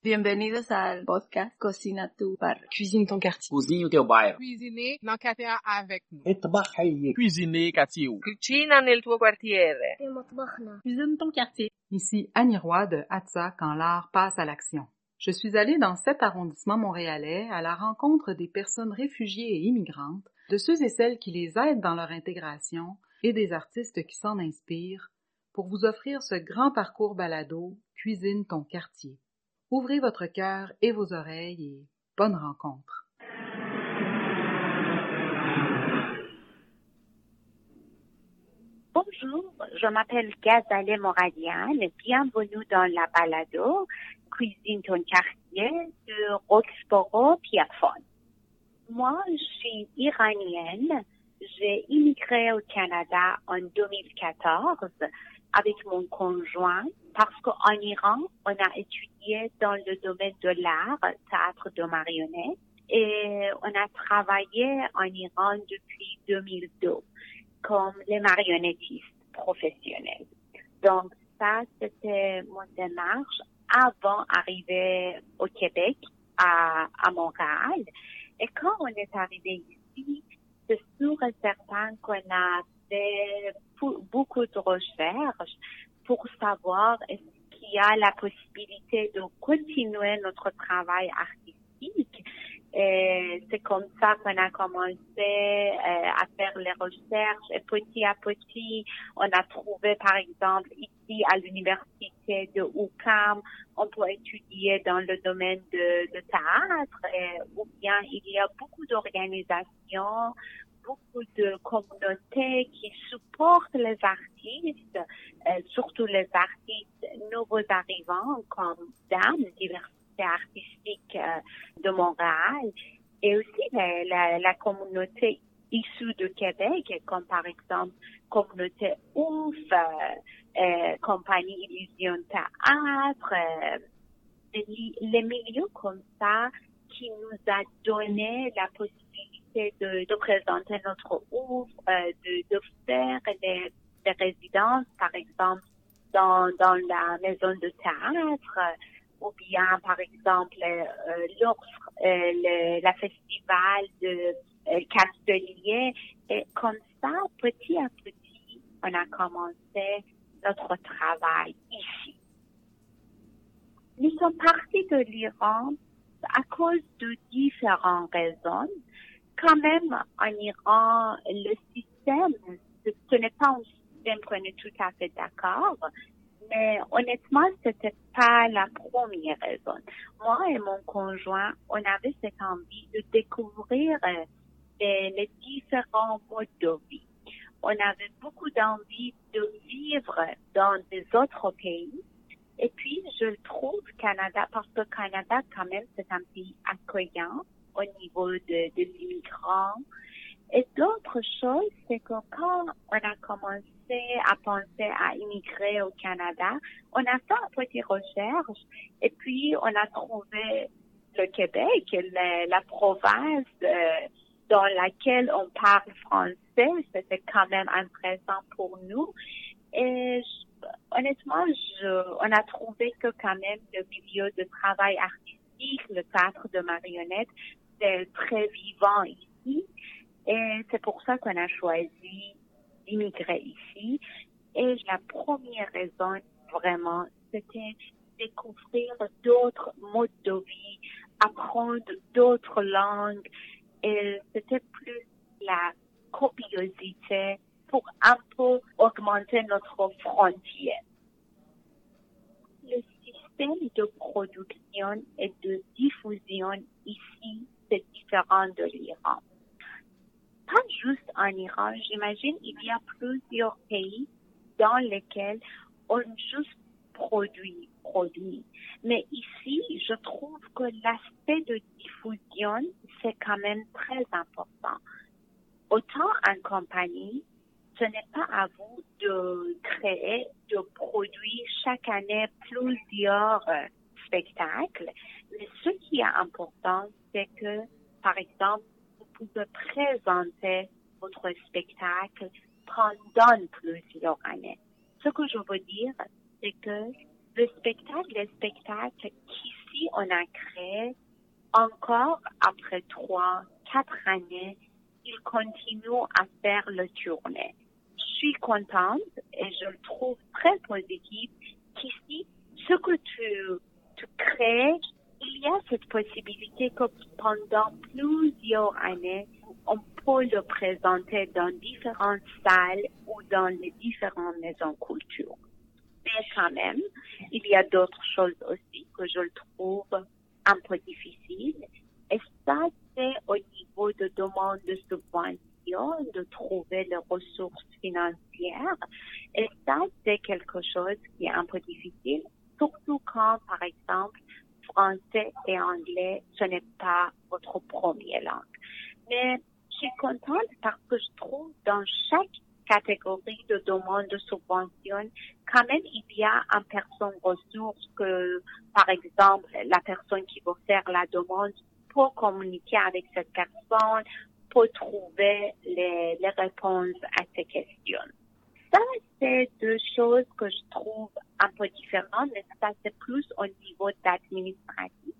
Bienvenue Bienvenidos al podcast Cocina tu bar. Cuisine ton quartier. Cuisine o teu. Cuisiner dans quartier avec nous. Cuisiner quartier. Cucina nel tuo quartiere. Cuisine ton quartier. Ici Annie Roy de Atza quand l'art passe à l'action. Je suis allée dans cet arrondissement montréalais à la rencontre des personnes réfugiées et immigrantes, de ceux et celles qui les aident dans leur intégration et des artistes qui s'en inspirent pour vous offrir ce grand parcours balado Cuisine ton quartier. Ouvrez votre cœur et vos oreilles et bonne rencontre. Bonjour, je m'appelle Gazale Moradian. Bienvenue dans la balado Cuisine ton quartier de Roxborough Pierrefonds. Moi, je suis iranienne. J'ai immigré au Canada en 2014 avec mon conjoint parce qu'en Iran, on a étudié dans le domaine de l'art, théâtre de marionnettes, et on a travaillé en Iran depuis 2002 comme les marionnettistes professionnels. Donc ça, c'était mon démarche avant d'arriver au Québec, à, Montréal. Et quand on est arrivé ici, c'est sûr et certain qu'on a fait beaucoup de recherches pour savoir est-ce qu'il y a la possibilité de continuer notre travail artistique. Et c'est comme ça qu'on a commencé euh, à faire les recherches et petit à petit, on a trouvé par exemple ici à l'université de UQAM, on peut étudier dans le domaine de, de théâtre ou bien il y a beaucoup d'organisations beaucoup de communautés qui supportent les artistes, euh, surtout les artistes nouveaux arrivants comme DAM, Diversité artistique euh, de Montréal, et aussi la, communauté issue de Québec, comme par exemple communauté OUF, euh, euh, compagnie Illusion Théâtre, les, les milieux comme ça qui nous a donné la possibilité de, présenter notre ouvre, euh, de, faire des, résidences, par exemple, dans, dans la maison de théâtre, euh, ou bien, par exemple, euh, euh, la festival de euh, Castelier. Et comme ça, petit à petit, on a commencé notre travail ici. Nous sommes partis de l'Iran à cause de différentes raisons. Quand même, en Iran, le système, ce, n'est pas un système qu'on est tout à fait d'accord, mais honnêtement, c'était pas la première raison. Moi et mon conjoint, on avait cette envie de découvrir euh, les, les différents modes de vie. On avait beaucoup d'envie de vivre dans des autres pays et puis, je trouve Canada, parce que Canada, quand même, c'est un pays accueillant au niveau de, des immigrants. Et d'autres choses, c'est que quand on a commencé à penser à immigrer au Canada, on a fait un petit recherche et puis on a trouvé le Québec, la, province euh, dans laquelle on parle français. C'était quand même intéressant pour nous. Et honnêtement, je, on a trouvé que quand même le milieu de travail artistique, le théâtre de marionnettes, c'est très vivant ici. Et c'est pour ça qu'on a choisi d'immigrer ici. Et la première raison, vraiment, c'était découvrir d'autres modes de vie, apprendre d'autres langues. Et c'était plus la curiosité pour un peu augmenter notre frontière. Le système de production et de diffusion ici, de l'Iran. Pas juste en Iran, j'imagine il y a plusieurs pays dans lesquels on juste produit, produit. Mais ici, je trouve que l'aspect de diffusion, c'est quand même très important. Autant en compagnie, ce n'est pas à vous de créer, de produire chaque année plusieurs spectacles, mais ce qui est important, c'est que, par exemple, vous pouvez présenter votre spectacle pendant plusieurs années. Ce que je veux dire, c'est que le spectacle, les spectacles qui ici, on a créé encore après trois, quatre années, il continue à faire le tournée. Je suis contente et je le trouve très positif qu'ici, ce que tu, tu crées, il y a cette possibilité que pendant plusieurs années, on peut le présenter dans différentes salles ou dans les différentes maisons culture. Mais quand même, il y a d'autres choses aussi que je trouve un peu difficile. Et ça, c'est au niveau de demande de subvention, de trouver les ressources financières. Et ça, c'est quelque chose qui est un peu difficile, surtout quand, par exemple, français et anglais, ce n'est pas votre première langue. Mais je suis contente parce que je trouve dans chaque catégorie de demande de subvention, quand même, il y a une personne ressource que, par exemple, la personne qui va faire la demande peut communiquer avec cette personne, peut trouver les, les réponses à ces questions. Ça, c'est deux choses que je trouve un peu différentes, mais ça, c'est plus au niveau d'administratif.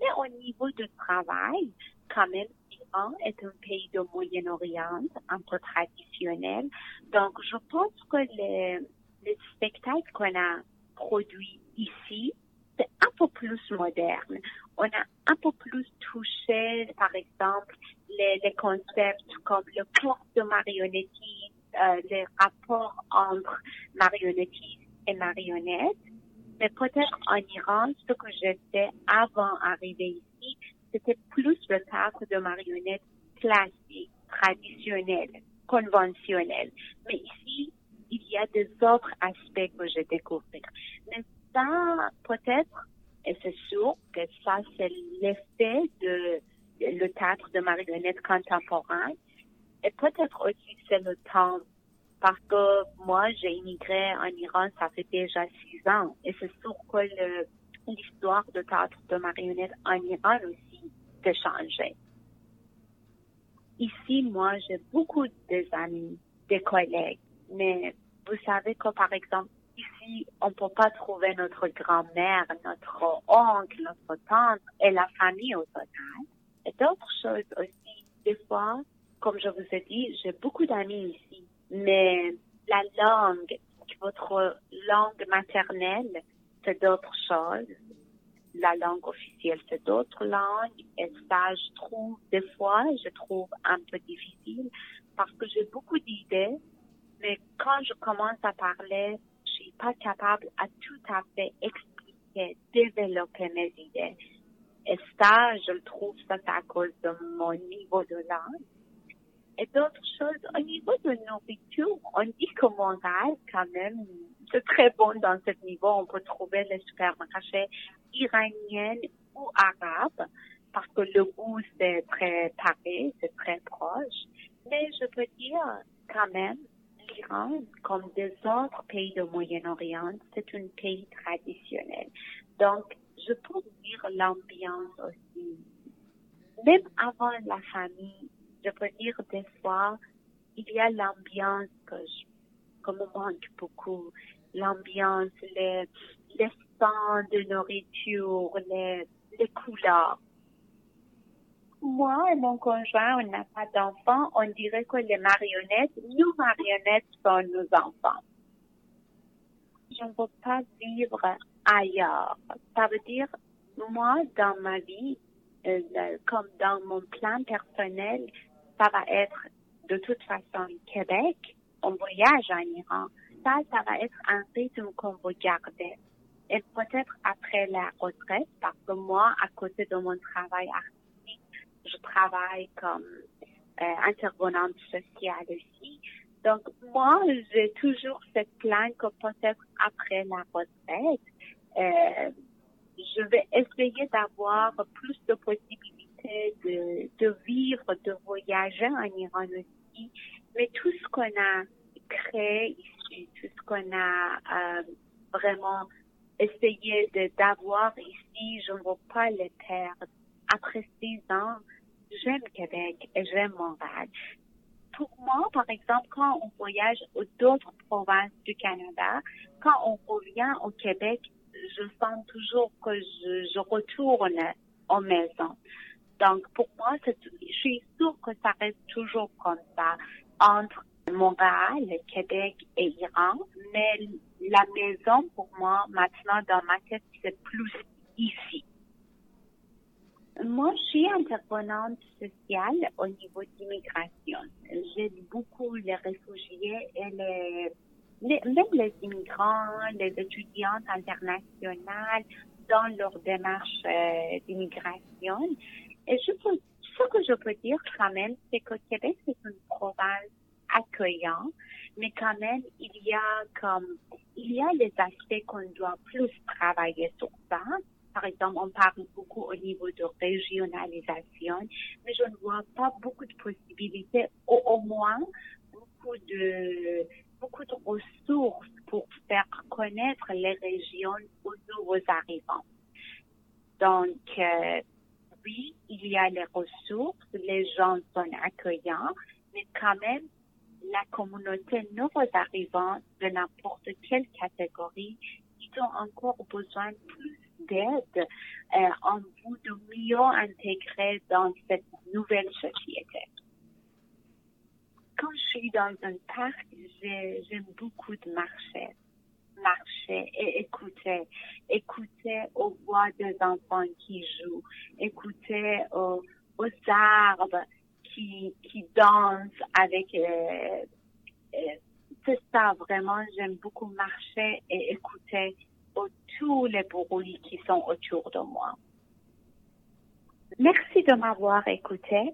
Mais au niveau du travail, quand même, l'Iran est un pays de Moyen-Orient, un peu traditionnel. Donc, je pense que les, les spectacles qu'on a produits ici, c'est un peu plus moderne. On a un peu plus touché, par exemple, les, les concepts comme le corps de marionnettistes, euh, les rapports entre marionnettistes et marionnettes. Mais peut-être en Iran, ce que j'ai fait avant d'arriver ici, c'était plus le théâtre de marionnettes classique, traditionnel, conventionnel. Mais ici, il y a des autres aspects que j'ai découverts. Mais ça, peut-être, et c'est sûr que ça, c'est l'effet de le théâtre de marionnettes contemporain. Et peut-être aussi c'est le temps parce que moi, j'ai immigré en Iran, ça fait déjà six ans. Et c'est sûr que l'histoire de théâtre de marionnettes en Iran aussi s'est changée. Ici, moi, j'ai beaucoup d'amis, des collègues, mais vous savez que, par exemple, ici, on peut pas trouver notre grand-mère, notre oncle, notre tante et la famille au total. Et d'autres choses aussi. Des fois, comme je vous ai dit, j'ai beaucoup d'amis ici mais la langue, votre langue maternelle, c'est d'autres choses. La langue officielle, c'est d'autres langues. Et ça, je trouve, des fois, je trouve un peu difficile parce que j'ai beaucoup d'idées, mais quand je commence à parler, je suis pas capable à tout à fait expliquer, développer mes idées. Et ça, je le trouve, ça, c'est à cause de mon niveau de langue d'autres choses. Au niveau de nourriture, on dit que Montréal, quand même, c'est très bon dans ce niveau. On peut trouver les supermarchés iraniens ou arabes parce que le goût, c'est très pareil, c'est très proche. Mais je peux dire quand même, l'Iran, comme des autres pays du Moyen-Orient, c'est un pays traditionnel. Donc, je peux dire l'ambiance aussi. Même avant la famille, je peux dire des fois, il y a l'ambiance que, je, me manque beaucoup. L'ambiance, les, les de nourriture, les, les couleurs. Moi et mon conjoint, on n'a pas d'enfants. On dirait que les marionnettes, nous marionnettes sont nos enfants. Je ne veux pas vivre ailleurs. Ça veut dire, moi, dans ma vie, euh, comme dans mon plan personnel, ça va être de toute façon Québec, on voyage en Iran. Ça, ça va être un rythme qu'on va garder. Et peut-être après la retraite, parce que moi, à côté de mon travail artistique, je travaille comme euh, intervenante sociale aussi. Donc, moi, j'ai toujours cette plan que peut-être après la retraite, euh, je vais essayer d'avoir plus de possibilités de, vivre, de voyager en Iran aussi. Mais tout ce qu'on a créé ici, tout ce qu'on a euh, vraiment essayé d'avoir ici, je ne veux pas le perdre. Après six ans, j'aime Québec et j'aime Montréal. Pour moi, par exemple, quand on voyage aux d'autres provinces du Canada, quand on revient au Québec, je sens toujours que je, retourne aux maisons. Donc, pour moi, je suis sûre que ça reste toujours comme ça entre Montréal, Québec et Iran. Mais la maison, pour moi, maintenant, dans ma tête, c'est plus ici. Moi, je suis intervenante sociale au niveau d'immigration. J'aide beaucoup les réfugiés et les, même les immigrants, les étudiantes internationales dans leur démarche euh, d'immigration. Et je peux, ce que je peux dire quand même, c'est que Québec, c'est une province accueillante, mais quand même, il y a comme, il y a les aspects qu'on doit plus travailler sur ça. Par exemple, on parle beaucoup au niveau de régionalisation, mais je ne vois pas beaucoup de possibilités, au, au moins beaucoup de, beaucoup de ressources pour faire connaître les régions aux nouveaux arrivants. Donc, euh, oui, il y a les ressources, les gens sont accueillants, mais quand même, la communauté nouveaux arrivants de n'importe quelle catégorie, ils ont encore besoin plus d'aide euh, en vue de mieux intégrer dans cette nouvelle société. Quand je suis dans un parc, j'aime beaucoup de marcher marcher et écouter, écouter aux voix des enfants qui jouent, écouter aux, arbres qui, qui dansent avec, euh, euh, c'est ça vraiment, j'aime beaucoup marcher et écouter tous les bruits qui sont autour de moi. Merci de m'avoir écouté.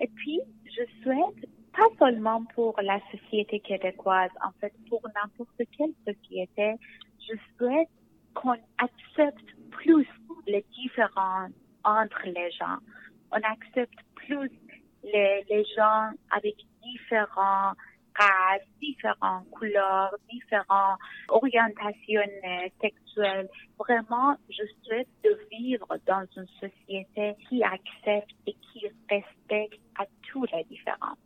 Et puis, je souhaite pas seulement pour la société québécoise, en fait, pour n'importe quelle société, je souhaite qu'on accepte plus les différences entre les gens. On accepte plus les, gens avec différents races, différentes couleurs, différentes orientations sexuelles. Vraiment, je souhaite de vivre dans une société qui accepte et qui respecte à tous les différences.